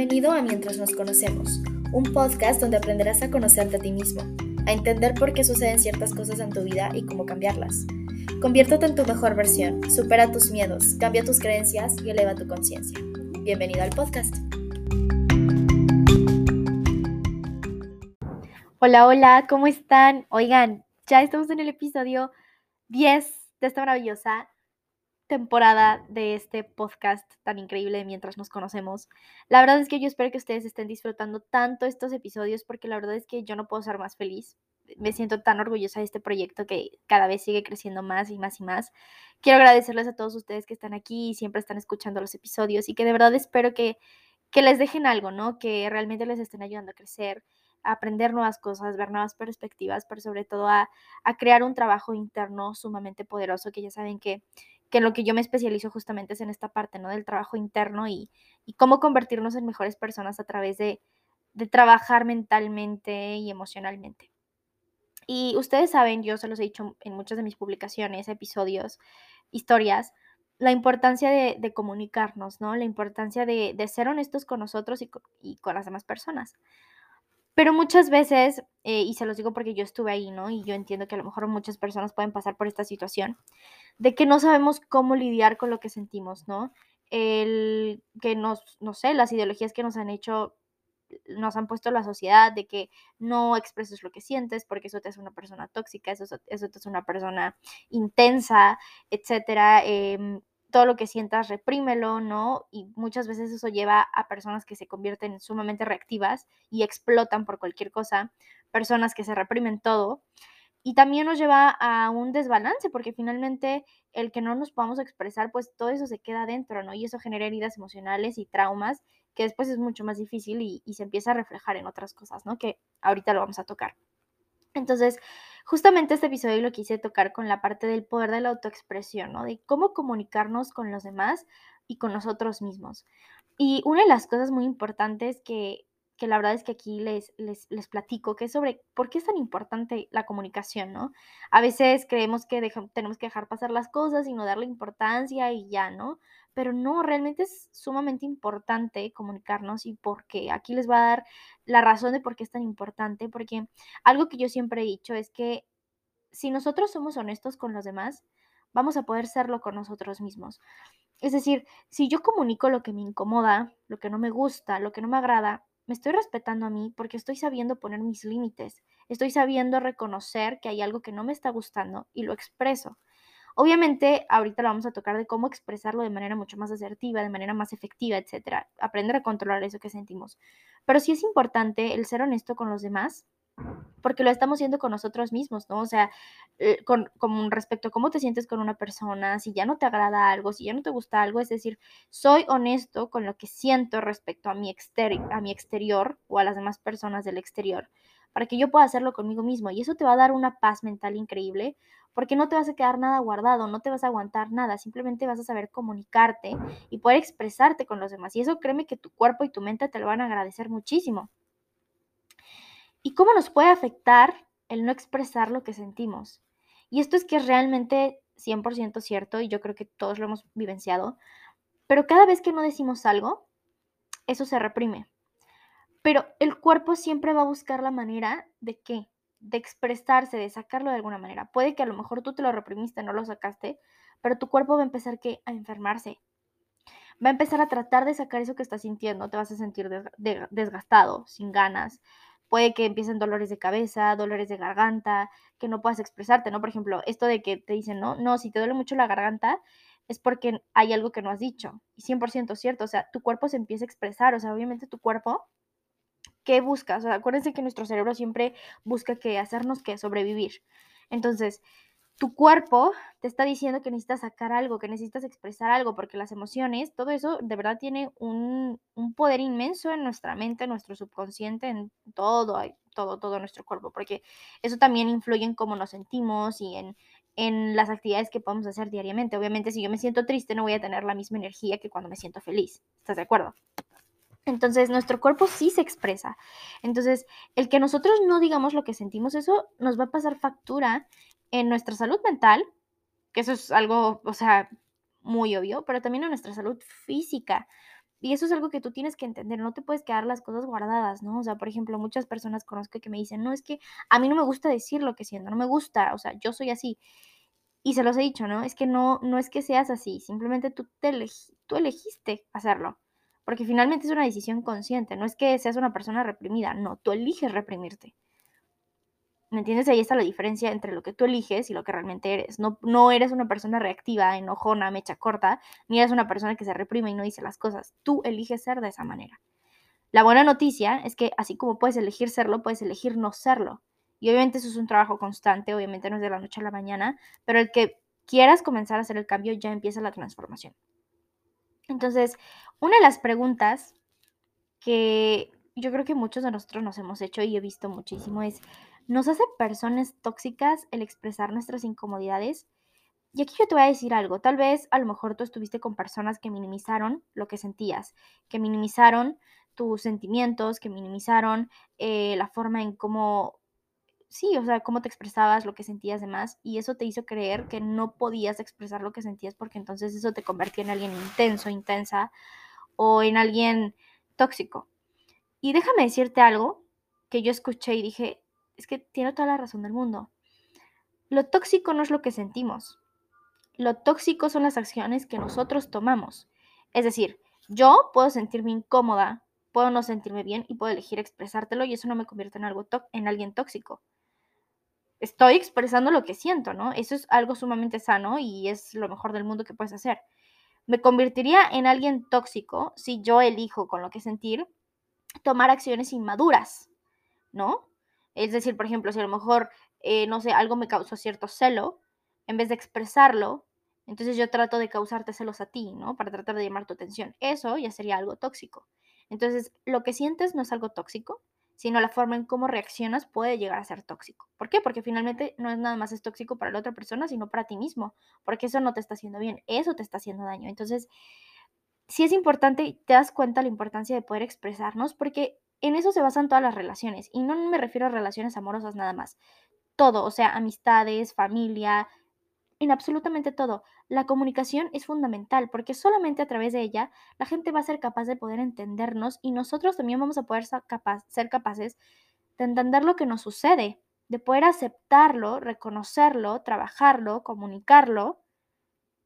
Bienvenido a Mientras nos conocemos, un podcast donde aprenderás a conocerte a ti mismo, a entender por qué suceden ciertas cosas en tu vida y cómo cambiarlas. Conviértete en tu mejor versión, supera tus miedos, cambia tus creencias y eleva tu conciencia. Bienvenido al podcast. Hola, hola, ¿cómo están? Oigan, ya estamos en el episodio 10 de esta maravillosa temporada de este podcast tan increíble mientras nos conocemos. La verdad es que yo espero que ustedes estén disfrutando tanto estos episodios porque la verdad es que yo no puedo ser más feliz. Me siento tan orgullosa de este proyecto que cada vez sigue creciendo más y más y más. Quiero agradecerles a todos ustedes que están aquí y siempre están escuchando los episodios y que de verdad espero que, que les dejen algo, ¿no? Que realmente les estén ayudando a crecer, a aprender nuevas cosas, ver nuevas perspectivas, pero sobre todo a, a crear un trabajo interno sumamente poderoso que ya saben que que en lo que yo me especializo justamente es en esta parte, ¿no? Del trabajo interno y, cómo convertirnos en mejores personas a través de, de trabajar mentalmente y emocionalmente. Y ustedes saben, yo se los he dicho en muchas de mis publicaciones, episodios, historias, la importancia de, comunicarnos, ¿no? La importancia de, ser honestos con nosotros y con, y con, las demás personas. Pero muchas veces, eh, y se los digo porque yo estuve ahí, ¿no? Y yo entiendo que a lo mejor muchas personas pueden pasar por esta situación, de que no sabemos cómo lidiar con lo que sentimos, ¿no? El que nos, no sé, las ideologías que nos han hecho, nos han puesto la sociedad de que no expreses lo que sientes porque eso te hace una persona tóxica, eso, eso te hace una persona intensa, etcétera. Em, todo lo que sientas, reprímelo, ¿no? Y muchas veces eso lleva a personas que se convierten sumamente reactivas y explotan por cualquier cosa, personas que se reprimen todo y también nos lleva a un desbalance, porque finalmente el que no nos podamos expresar, pues todo eso se queda dentro, ¿no? Y eso genera heridas emocionales y traumas, que después es mucho más difícil y, y se empieza a reflejar en otras cosas, ¿no? Que ahorita lo vamos a tocar. Entonces, justamente este episodio lo quise tocar con la parte del poder de la autoexpresión, ¿no? De cómo comunicarnos con los demás y con nosotros mismos. Y una de las cosas muy importantes que que la verdad es que aquí les, les, les, platico, que es sobre por qué es tan importante la comunicación, ¿no? A veces creemos que tenemos que dejar pasar las cosas y no darle importancia y ya, ¿no? Pero no, realmente es sumamente importante comunicarnos y por qué. Aquí les va a dar la razón de por qué es tan importante, porque algo que yo siempre he dicho es que si nosotros somos honestos con los demás, vamos a poder serlo con nosotros mismos. Es decir, si yo comunico lo que me incomoda, lo que no me gusta, lo que no me agrada, me estoy respetando a mí porque estoy sabiendo poner mis límites, estoy sabiendo reconocer que hay algo que no me está gustando y lo expreso. Obviamente, ahorita lo vamos a tocar de cómo expresarlo de manera mucho más asertiva, de manera más efectiva, etcétera. Aprender a controlar eso que sentimos. Pero sí es importante el ser honesto con los demás, porque lo estamos haciendo con nosotros mismos, ¿no? O sea, eh, con, respecto a cómo te sientes con una persona, si ya no te agrada algo, si ya no te gusta algo, es decir, soy honesto con lo que siento respecto a mi, a mi exterior o a las demás personas del exterior, para que yo pueda hacerlo conmigo mismo. Y eso te va a dar una paz mental increíble, porque no te vas a quedar nada guardado, no te vas a aguantar nada, simplemente vas a saber comunicarte y poder expresarte con los demás. Y eso créeme que tu cuerpo y tu mente te lo van a agradecer muchísimo. ¿Y cómo nos puede afectar el no expresar lo que sentimos? Y esto es que es realmente 100% cierto y yo creo que todos lo hemos vivenciado, pero cada vez que no decimos algo, eso se reprime. Pero el cuerpo siempre va a buscar la manera de qué? De expresarse, de sacarlo de alguna manera. Puede que a lo mejor tú te lo reprimiste, no lo sacaste, pero tu cuerpo va a empezar a enfermarse. Va a empezar a tratar de sacar eso que estás sintiendo, te vas a sentir desgastado, sin ganas, puede que empiecen dolores de cabeza, dolores de garganta, que no puedas expresarte, ¿no? Por ejemplo, esto de que te dicen, no, no, si te duele mucho la garganta es porque hay algo que no has dicho. Y 100% cierto, o sea, tu cuerpo se empieza a expresar, o sea, obviamente tu cuerpo, ¿qué busca? O sea, acuérdense que nuestro cerebro siempre busca que hacernos que sobrevivir. Entonces, tu cuerpo te está diciendo que necesitas sacar algo, que necesitas expresar algo, porque las emociones, todo eso de verdad tiene un, poder inmenso en nuestra mente, en nuestro subconsciente, en todo, todo, todo nuestro cuerpo, porque eso también influye en cómo nos sentimos y en, en las actividades que podemos hacer diariamente. Obviamente, si yo me siento triste, no voy a tener la misma energía que cuando me siento feliz. ¿Estás de acuerdo? Entonces, nuestro cuerpo sí se expresa. Entonces, el que nosotros no digamos lo que sentimos, eso nos va a pasar factura en nuestra salud mental, que eso es algo, o sea, muy obvio, pero también en nuestra salud física. Y eso es algo que tú tienes que entender, no te puedes quedar las cosas guardadas, ¿no? O sea, por ejemplo, muchas personas conozco que me dicen, no, es que a mí no me gusta decir lo que siento, no me gusta, o sea, yo soy así. Y se los he dicho, ¿no? Es que no, no es que seas así, simplemente tú, te tú elegiste hacerlo. Porque finalmente es una decisión consciente, no es que seas una persona reprimida, no, tú eliges reprimirte. ¿Me entiendes? Ahí está la diferencia entre lo que tú eliges y lo que realmente eres. No, no eres una persona reactiva, enojona, mecha corta, ni eres una persona que se reprime y no dice las cosas. Tú eliges ser de esa manera. La buena noticia es que así como puedes elegir serlo, puedes elegir no serlo. Y obviamente eso es un trabajo constante, obviamente no es de la noche a la mañana, pero el que quieras comenzar a hacer el cambio ya empieza la transformación. Entonces, una de las preguntas que yo creo que muchos de nosotros nos hemos hecho y he visto muchísimo es, ¿nos hace personas tóxicas el expresar nuestras incomodidades? Y aquí yo te voy a decir algo, tal vez a lo mejor tú estuviste con personas que minimizaron lo que sentías, que minimizaron tus sentimientos, que minimizaron eh, la forma en cómo, sí, o sea, cómo te expresabas, lo que sentías demás, y eso te hizo creer que no podías expresar lo que sentías porque entonces eso te convertía en alguien intenso, intensa o en alguien tóxico. Y déjame decirte algo que yo escuché y dije, es que tiene toda la razón del mundo. Lo tóxico no es lo que sentimos. Lo tóxico son las acciones que nosotros tomamos. Es decir, yo puedo sentirme incómoda, puedo no sentirme bien y puedo elegir expresártelo y eso no me convierte en algo en alguien tóxico. Estoy expresando lo que siento, ¿no? Eso es algo sumamente sano y es lo mejor del mundo que puedes hacer. Me convertiría en alguien tóxico si yo elijo con lo que sentir tomar acciones inmaduras, ¿no? Es decir, por ejemplo, si a lo mejor, eh, no sé, algo me causó cierto celo, en vez de expresarlo, entonces yo trato de causarte celos a ti, ¿no? Para tratar de llamar tu atención. Eso ya sería algo tóxico. Entonces, lo que sientes no es algo tóxico, sino la forma en cómo reaccionas puede llegar a ser tóxico. ¿Por qué? Porque finalmente no es nada más es tóxico para la otra persona, sino para ti mismo, porque eso no te está haciendo bien, eso te está haciendo daño. Entonces, sí es importante te das cuenta la importancia de poder expresarnos porque en eso se basan todas las relaciones y no me refiero a relaciones amorosas nada más. Todo, o sea, amistades, familia, en absolutamente todo. La comunicación es fundamental porque solamente a través de ella la gente va a ser capaz de poder entendernos y nosotros también vamos a poder ser, ser capaces de entender lo que nos sucede, de poder aceptarlo, reconocerlo, trabajarlo, comunicarlo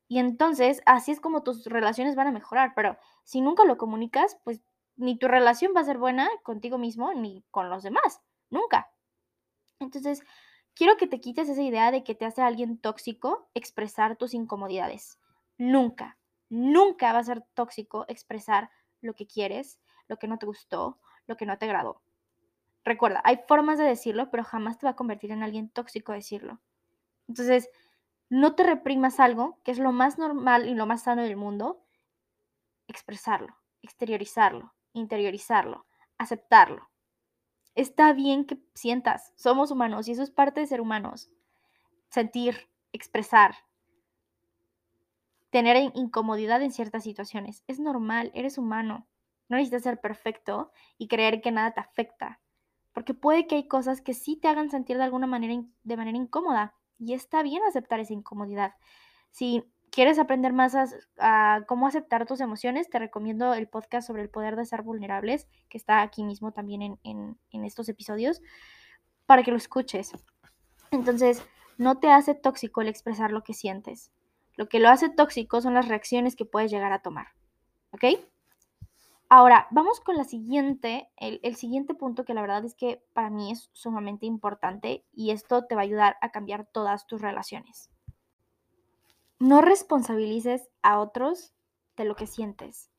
y entonces así es como tus relaciones van a mejorar, pero si nunca lo comunicas, pues ni tu relación va a ser buena contigo mismo ni con los demás, nunca. Entonces, quiero que te quites esa idea de que te hace alguien tóxico expresar tus incomodidades. Nunca, nunca va a ser tóxico expresar lo que quieres, lo que no te gustó, lo que no te agradó. Recuerda, hay formas de decirlo, pero jamás te va a convertir en alguien tóxico decirlo. Entonces, no te reprimas algo, que es lo más normal y lo más sano del mundo, expresarlo, exteriorizarlo, interiorizarlo, aceptarlo. Está bien que sientas, somos humanos y eso es parte de ser humanos. Sentir, expresar, tener incomodidad en ciertas situaciones. Es normal, eres humano. No necesitas ser perfecto y creer que nada te afecta. Porque puede que hay cosas que sí te hagan sentir de alguna manera, de manera incómoda. Y está bien aceptar esa incomodidad. Si quieres aprender más a, cómo aceptar tus emociones, te recomiendo el podcast sobre el poder de ser vulnerables, que está aquí mismo también en, en estos episodios, para que lo escuches. Entonces, no te hace tóxico el expresar lo que sientes. Lo que lo hace tóxico son las reacciones que puedes llegar a tomar. ¿Ok? Ahora, vamos con la siguiente, el, siguiente punto que la verdad es que para mí es sumamente importante y esto te va a ayudar a cambiar todas tus relaciones. No responsabilices a otros de lo que sientes.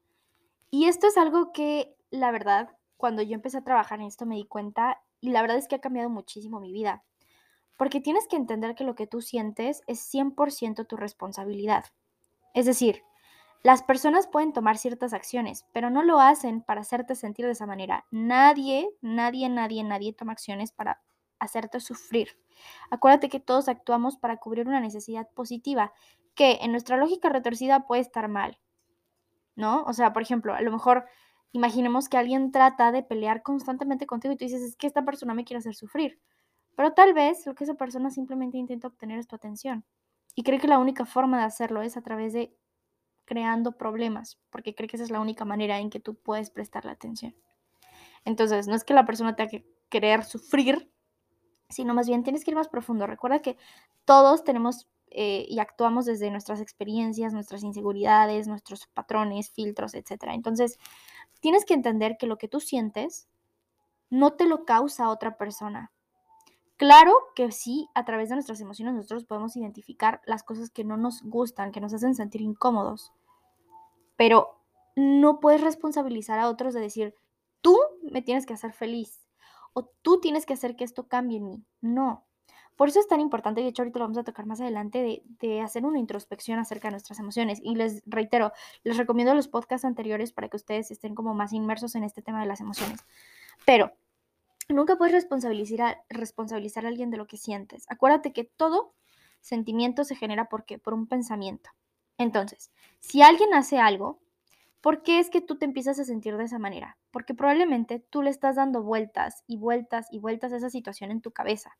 Y esto es algo que la verdad, cuando yo empecé a trabajar en esto me di cuenta y la verdad es que ha cambiado muchísimo mi vida. Porque tienes que entender que lo que tú sientes es 100% tu responsabilidad. Es decir, las personas pueden tomar ciertas acciones, pero no lo hacen para hacerte sentir de esa manera. Nadie, nadie, nadie, nadie toma acciones para hacerte sufrir. Acuérdate que todos actuamos para cubrir una necesidad positiva, que en nuestra lógica retorcida puede estar mal. ¿No? O sea, por ejemplo, a lo mejor imaginemos que alguien trata de pelear constantemente contigo y tú dices, es que esta persona me quiere hacer sufrir. Pero tal vez lo que esa persona simplemente intenta obtener es tu atención. Y cree que la única forma de hacerlo es a través de creando problemas, porque cree que esa es la única manera en que tú puedes prestarle atención. Entonces, no es que la persona tenga que querer sufrir, sino más bien tienes que ir más profundo. Recuerda que todos tenemos eh, y actuamos desde nuestras experiencias, nuestras inseguridades, nuestros patrones, filtros, etc. Entonces, tienes que entender que lo que tú sientes no te lo causa otra persona. Claro que sí, a través de nuestras emociones nosotros podemos identificar las cosas que no nos gustan, que nos hacen sentir incómodos, pero no puedes responsabilizar a otros de decir, tú me tienes que hacer feliz o tú tienes que hacer que esto cambie en mí. No. Por eso es tan importante, y de hecho ahorita lo vamos a tocar más adelante, de, hacer una introspección acerca de nuestras emociones. Y les reitero, les recomiendo los podcasts anteriores para que ustedes estén como más inmersos en este tema de las emociones. Pero nunca puedes responsabilizar a, responsabilizar a alguien de lo que sientes. Acuérdate que todo sentimiento se genera ¿por Por un pensamiento. Entonces, si alguien hace algo, ¿por qué es que tú te empiezas a sentir de esa manera? Porque probablemente tú le estás dando vueltas y vueltas y vueltas a esa situación en tu cabeza.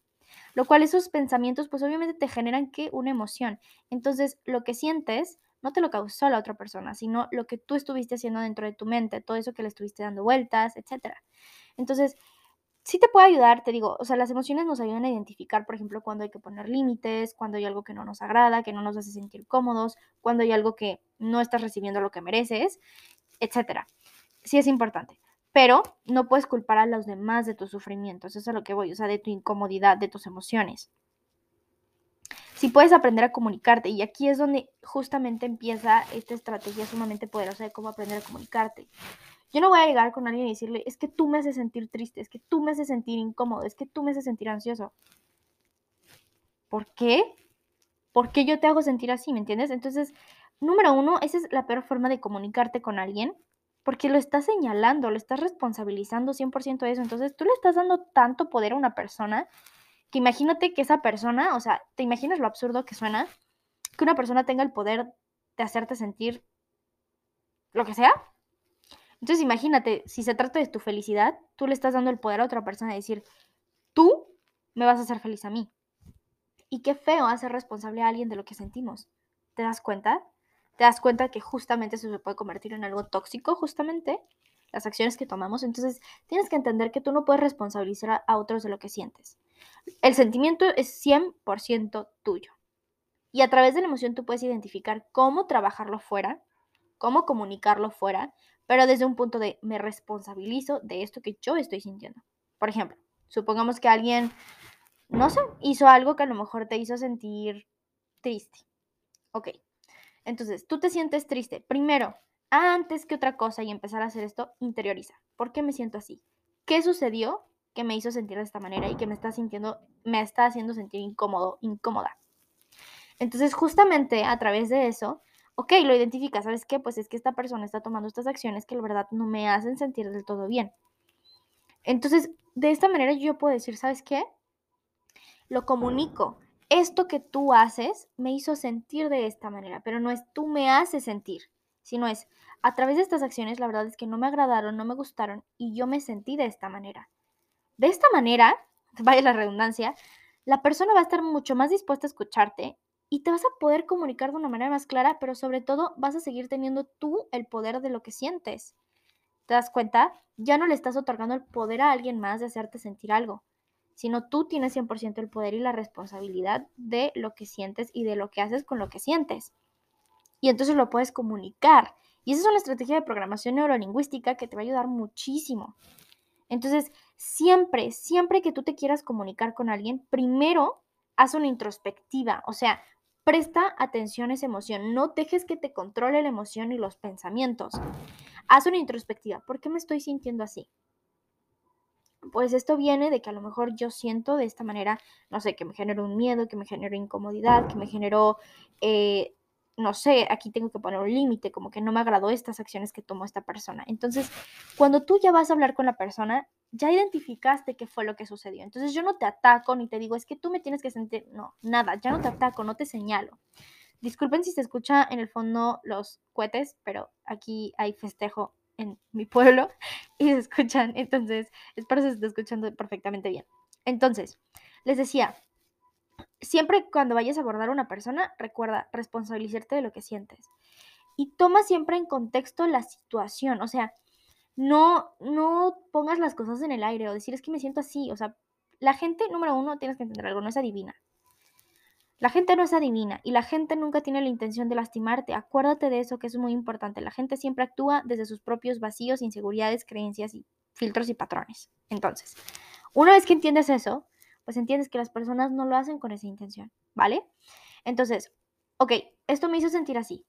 Lo cual esos pensamientos pues obviamente te generan que una emoción. Entonces, lo que sientes no te lo causó la otra persona, sino lo que tú estuviste haciendo dentro de tu mente, todo eso que le estuviste dando vueltas, etc. Entonces, sí te puede ayudar, te digo, o sea, las emociones nos ayudan a identificar, por ejemplo, cuando hay que poner límites, cuando hay algo que no nos agrada, que no nos hace sentir cómodos, cuando hay algo que no estás recibiendo lo que mereces, etcétera. Sí es importante, pero no puedes culpar a los demás de tus sufrimientos, eso es lo que voy, o sea, de tu incomodidad, de tus emociones. Si puedes aprender a comunicarte, y aquí es donde justamente empieza esta estrategia sumamente poderosa de cómo aprender a comunicarte. Yo no voy a llegar con alguien y decirle, es que tú me haces sentir triste, es que tú me haces sentir incómodo, es que tú me haces sentir ansioso. ¿Por qué? ¿Por qué yo te hago sentir así? ¿Me entiendes? Entonces, número uno, esa es la peor forma de comunicarte con alguien, porque lo estás señalando, lo estás responsabilizando 100% de eso. Entonces, tú le estás dando tanto poder a una persona que imagínate que esa persona, o sea, ¿te imaginas lo absurdo que suena? Que una persona tenga el poder de hacerte sentir lo que sea. Entonces imagínate, si se trata de tu felicidad, tú le estás dando el poder a otra persona de decir, tú me vas a hacer feliz a mí. Y qué feo hacer responsable a alguien de lo que sentimos. ¿Te das cuenta? ¿Te das cuenta que justamente eso se puede convertir en algo tóxico, justamente? Las acciones que tomamos. Entonces tienes que entender que tú no puedes responsabilizar a otros de lo que sientes. El sentimiento es 100% tuyo. Y a través de la emoción tú puedes identificar cómo trabajarlo fuera, cómo comunicarlo fuera, pero desde un punto de me responsabilizo de esto que yo estoy sintiendo. Por ejemplo, supongamos que alguien, no sé, hizo algo que a lo mejor te hizo sentir triste. Ok, entonces tú te sientes triste. Primero, antes que otra cosa y empezar a hacer esto, interioriza. ¿Por qué me siento así? ¿Qué sucedió que me hizo sentir de esta manera y que me está sintiendo, me está haciendo sentir incómodo, incómoda? Entonces, justamente a través de eso, ok, lo identifica, ¿sabes qué? Pues es que esta persona está tomando estas acciones que la verdad no me hacen sentir del todo bien. Entonces, de esta manera yo puedo decir, ¿sabes qué? Lo comunico. Esto que tú haces me hizo sentir de esta manera, pero no es tú me haces sentir, sino es a través de estas acciones la verdad es que no me agradaron, no me gustaron y yo me sentí de esta manera. De esta manera, vaya la redundancia, la persona va a estar mucho más dispuesta a escucharte y te vas a poder comunicar de una manera más clara, pero sobre todo vas a seguir teniendo tú el poder de lo que sientes. ¿Te das cuenta? Ya no le estás otorgando el poder a alguien más de hacerte sentir algo, sino tú tienes 100% el poder y la responsabilidad de lo que sientes y de lo que haces con lo que sientes. Y entonces lo puedes comunicar. Y esa es una estrategia de programación neurolingüística que te va a ayudar muchísimo. Entonces, siempre, siempre que tú te quieras comunicar con alguien, primero haz una introspectiva, o sea, Presta atención a esa emoción, no dejes que te controle la emoción y los pensamientos. Haz una introspectiva, ¿por qué me estoy sintiendo así? Pues esto viene de que a lo mejor yo siento de esta manera, no sé, que me generó un miedo, que me generó incomodidad, que me generó, eh, no sé, aquí tengo que poner un límite, como que no me agradó estas acciones que tomó esta persona. Entonces, cuando tú ya vas a hablar con la persona, ya identificaste qué fue lo que sucedió. Entonces yo no te ataco ni te digo, es que tú me tienes que sentir, no, nada, ya no te ataco, no te señalo. Disculpen si se escucha en el fondo los cohetes, pero aquí hay festejo en mi pueblo y se escuchan, entonces espero se esté escuchando perfectamente bien. Entonces, les decía, siempre cuando vayas a abordar a una persona, recuerda responsabilizarte de lo que sientes. y toma siempre en contexto la situación, o sea, no, no pongas las cosas en el aire o decir es que me siento así, o sea, la gente, número uno, tienes que entender algo, no es adivina. La gente no es adivina y la gente nunca tiene la intención de lastimarte. Acuérdate de eso que es muy importante. La gente siempre actúa desde sus propios vacíos, inseguridades, creencias filtros y patrones. Entonces, una vez que entiendes eso, pues entiendes que las personas no lo hacen con esa intención, ¿vale? Entonces, ok, esto me hizo sentir así.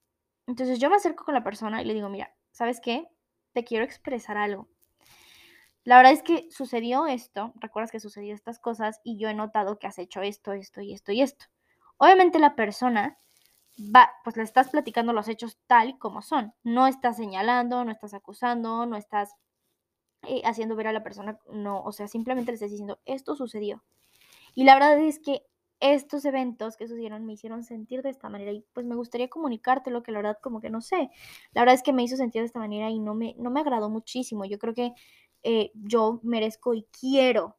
Entonces yo me acerco con la persona y le digo, mira, ¿sabes qué? Te quiero expresar algo. La verdad es que sucedió esto, recuerdas que sucedió estas cosas y yo he notado que has hecho esto, esto y esto y esto. Obviamente la persona va, pues le estás platicando los hechos tal como son. No estás señalando, no estás acusando, no estás eh, haciendo ver a la persona, no, o sea, simplemente le estás diciendo, esto sucedió. Y la verdad es que estos eventos que sucedieron me hicieron sentir de esta manera y pues me gustaría comunicarte lo que la verdad como que no sé. La verdad es que me hizo sentir de esta manera y no me, no me agradó muchísimo. Yo creo que eh, yo merezco y quiero.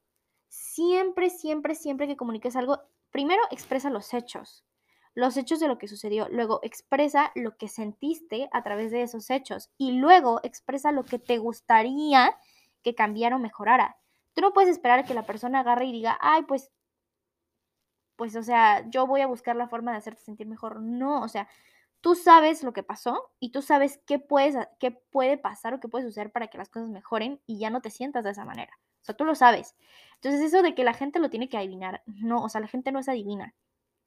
Siempre, siempre, siempre que comuniques algo, primero expresa los hechos, los hechos de lo que sucedió, luego expresa lo que sentiste a través de esos hechos y luego expresa lo que te gustaría que cambiara o mejorara. Tú no puedes esperar que la persona agarre y diga, ay, pues pues, o sea, yo voy a buscar la forma de hacerte sentir mejor. No, o sea, tú sabes lo que pasó y tú sabes qué, puedes, qué puede pasar o qué puede suceder para que las cosas mejoren y ya no te sientas de esa manera. Sea, tú lo sabes. Entonces, eso de que la gente lo tiene que adivinar, no, o sea, la gente no es adivina.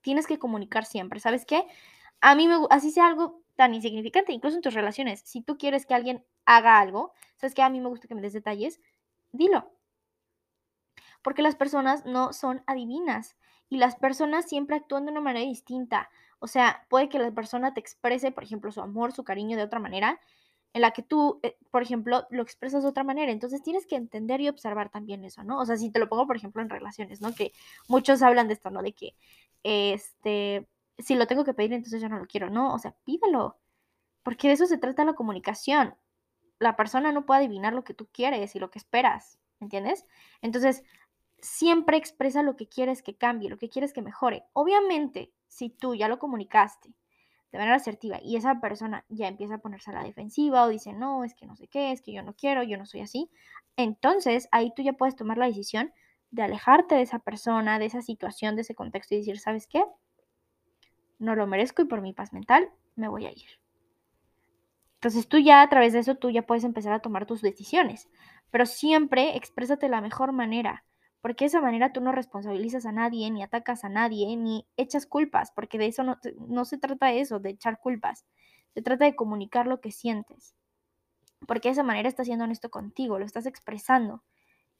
Tienes que comunicar siempre. ¿Sabes qué? A mí me así sea algo tan insignificante, incluso en tus relaciones. Si tú quieres que alguien haga algo, ¿sabes qué? A mí me gusta que me des detalles, dilo. Porque las personas no son adivinas y las personas siempre actúan de una manera distinta. O sea, puede que la persona te exprese, por ejemplo, su amor, su cariño de otra manera, en la que tú, eh, por ejemplo, lo expresas de otra manera. Entonces tienes que entender y observar también eso, ¿no? O sea, si te lo pongo, por ejemplo, en relaciones, ¿no? Que muchos hablan de esto, ¿no? De que, este, si lo tengo que pedir, entonces yo no lo quiero, ¿no? O sea, pídelo. Porque de eso se trata la comunicación. La persona no puede adivinar lo que tú quieres y lo que esperas, ¿entiendes? Entonces, siempre expresa lo que quieres que cambie, lo que quieres que mejore. Obviamente, si tú ya lo comunicaste de manera asertiva y esa persona ya empieza a ponerse a la defensiva o dice, no, es que no sé qué, es que yo no quiero, yo no soy así, entonces ahí tú ya puedes tomar la decisión de alejarte de esa persona, de esa situación, de ese contexto y decir, ¿sabes qué? No lo merezco y por mi paz mental me voy a ir. Entonces tú ya a través de eso tú ya puedes empezar a tomar tus decisiones, pero siempre exprésate de la mejor manera porque de esa manera tú no responsabilizas a nadie, ni atacas a nadie, ni echas culpas, porque de eso no, se trata de eso, de echar culpas. Se trata de comunicar lo que sientes. Porque de esa manera estás siendo honesto contigo, lo estás expresando.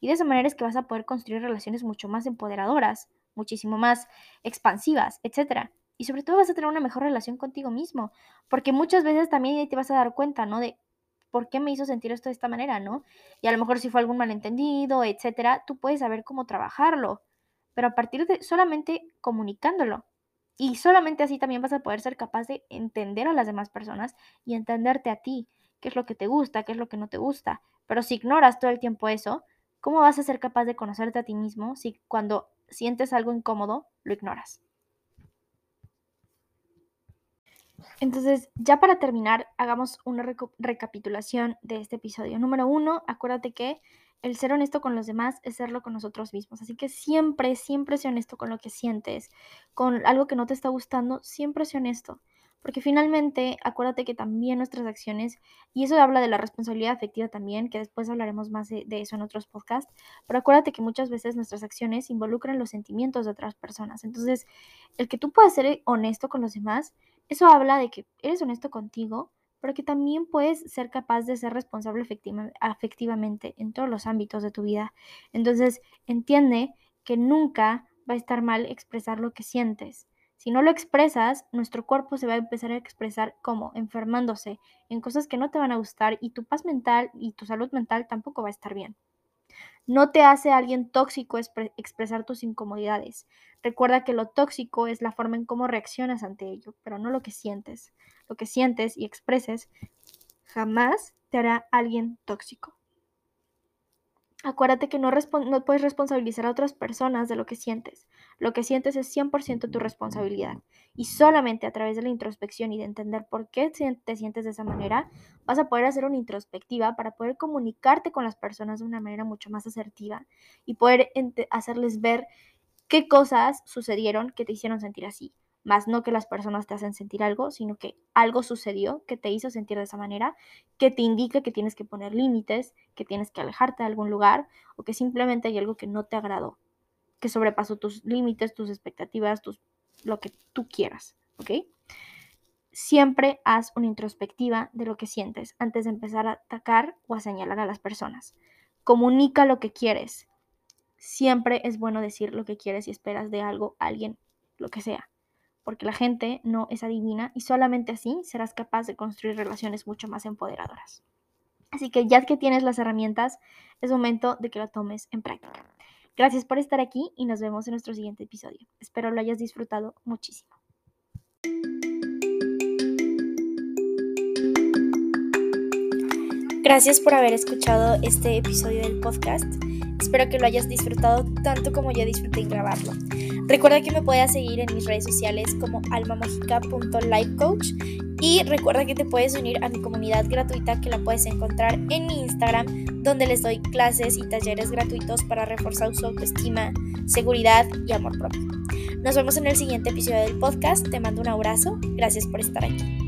Y de esa manera es que vas a poder construir relaciones mucho más empoderadoras, muchísimo más expansivas, etc. Y sobre todo vas a tener una mejor relación contigo mismo, porque muchas veces también te vas a dar cuenta, ¿no? De por qué me hizo sentir esto de esta manera, ¿no? Y a lo mejor si fue algún malentendido, etcétera, tú puedes saber cómo trabajarlo, pero a partir de solamente comunicándolo. Y solamente así también vas a poder ser capaz de entender a las demás personas y entenderte a ti, qué es lo que te gusta, qué es lo que no te gusta. Pero si ignoras todo el tiempo eso, ¿cómo vas a ser capaz de conocerte a ti mismo si cuando sientes algo incómodo lo ignoras? Entonces, ya para terminar, hagamos una recapitulación de este episodio. Número uno, acuérdate que el ser honesto con los demás es serlo con nosotros mismos. Así que siempre, siempre sé honesto con lo que sientes, con algo que no te está gustando, siempre sé honesto. Porque finalmente, acuérdate que también nuestras acciones, y eso habla de la responsabilidad afectiva también, que después hablaremos más de, de, eso en otros podcasts, pero acuérdate que muchas veces nuestras acciones involucran los sentimientos de otras personas. Entonces, el que tú puedas ser honesto con los demás eso habla de que eres honesto contigo, pero que también puedes ser capaz de ser responsable afectivamente en todos los ámbitos de tu vida. Entonces, entiende que nunca va a estar mal expresar lo que sientes. Si no lo expresas, nuestro cuerpo se va a empezar a expresar como enfermándose en cosas que no te van a gustar y tu paz mental y tu salud mental tampoco va a estar bien. No te hace alguien tóxico expresar tus incomodidades. Recuerda que lo tóxico es la forma en cómo reaccionas ante ello, pero no lo que sientes. Lo que sientes y expreses jamás te hará alguien tóxico. Acuérdate que no, no, puedes responsabilizar a otras personas de lo que sientes. Lo que sientes es 100% tu responsabilidad. Y solamente a través de la introspección y de entender por qué te sientes de esa manera, vas a poder hacer una introspectiva para poder comunicarte con las personas de una manera mucho más asertiva y poder hacerles ver qué cosas sucedieron que te hicieron sentir así. Más no que las personas te hacen sentir algo, sino que algo sucedió que te hizo sentir de esa manera, que te indica que tienes que poner límites, que tienes que alejarte de algún lugar o que simplemente hay algo que no te agradó que sobrepasó tus límites, tus expectativas, tus, lo que tú quieras, ¿ok? Siempre haz una introspectiva de lo que sientes antes de empezar a atacar o a señalar a las personas. Comunica lo que quieres. Siempre es bueno decir lo que quieres y esperas de algo, alguien, lo que sea. Porque la gente no es adivina y solamente así serás capaz de construir relaciones mucho más empoderadoras. Así que ya que tienes las herramientas, es momento de que lo tomes en práctica. Gracias por estar aquí y nos vemos en nuestro siguiente episodio. Espero lo hayas disfrutado muchísimo. Gracias por haber escuchado este episodio del podcast. Espero que lo hayas disfrutado tanto como yo disfruté grabarlo. Recuerda que me puedes seguir en mis redes sociales como almamagica.lifecoach y recuerda que te puedes unir a mi comunidad gratuita que la puedes encontrar en mi Instagram donde les doy clases y talleres gratuitos para reforzar su autoestima, seguridad y amor propio. Nos vemos en el siguiente episodio del podcast. Te mando un abrazo. Gracias por estar aquí.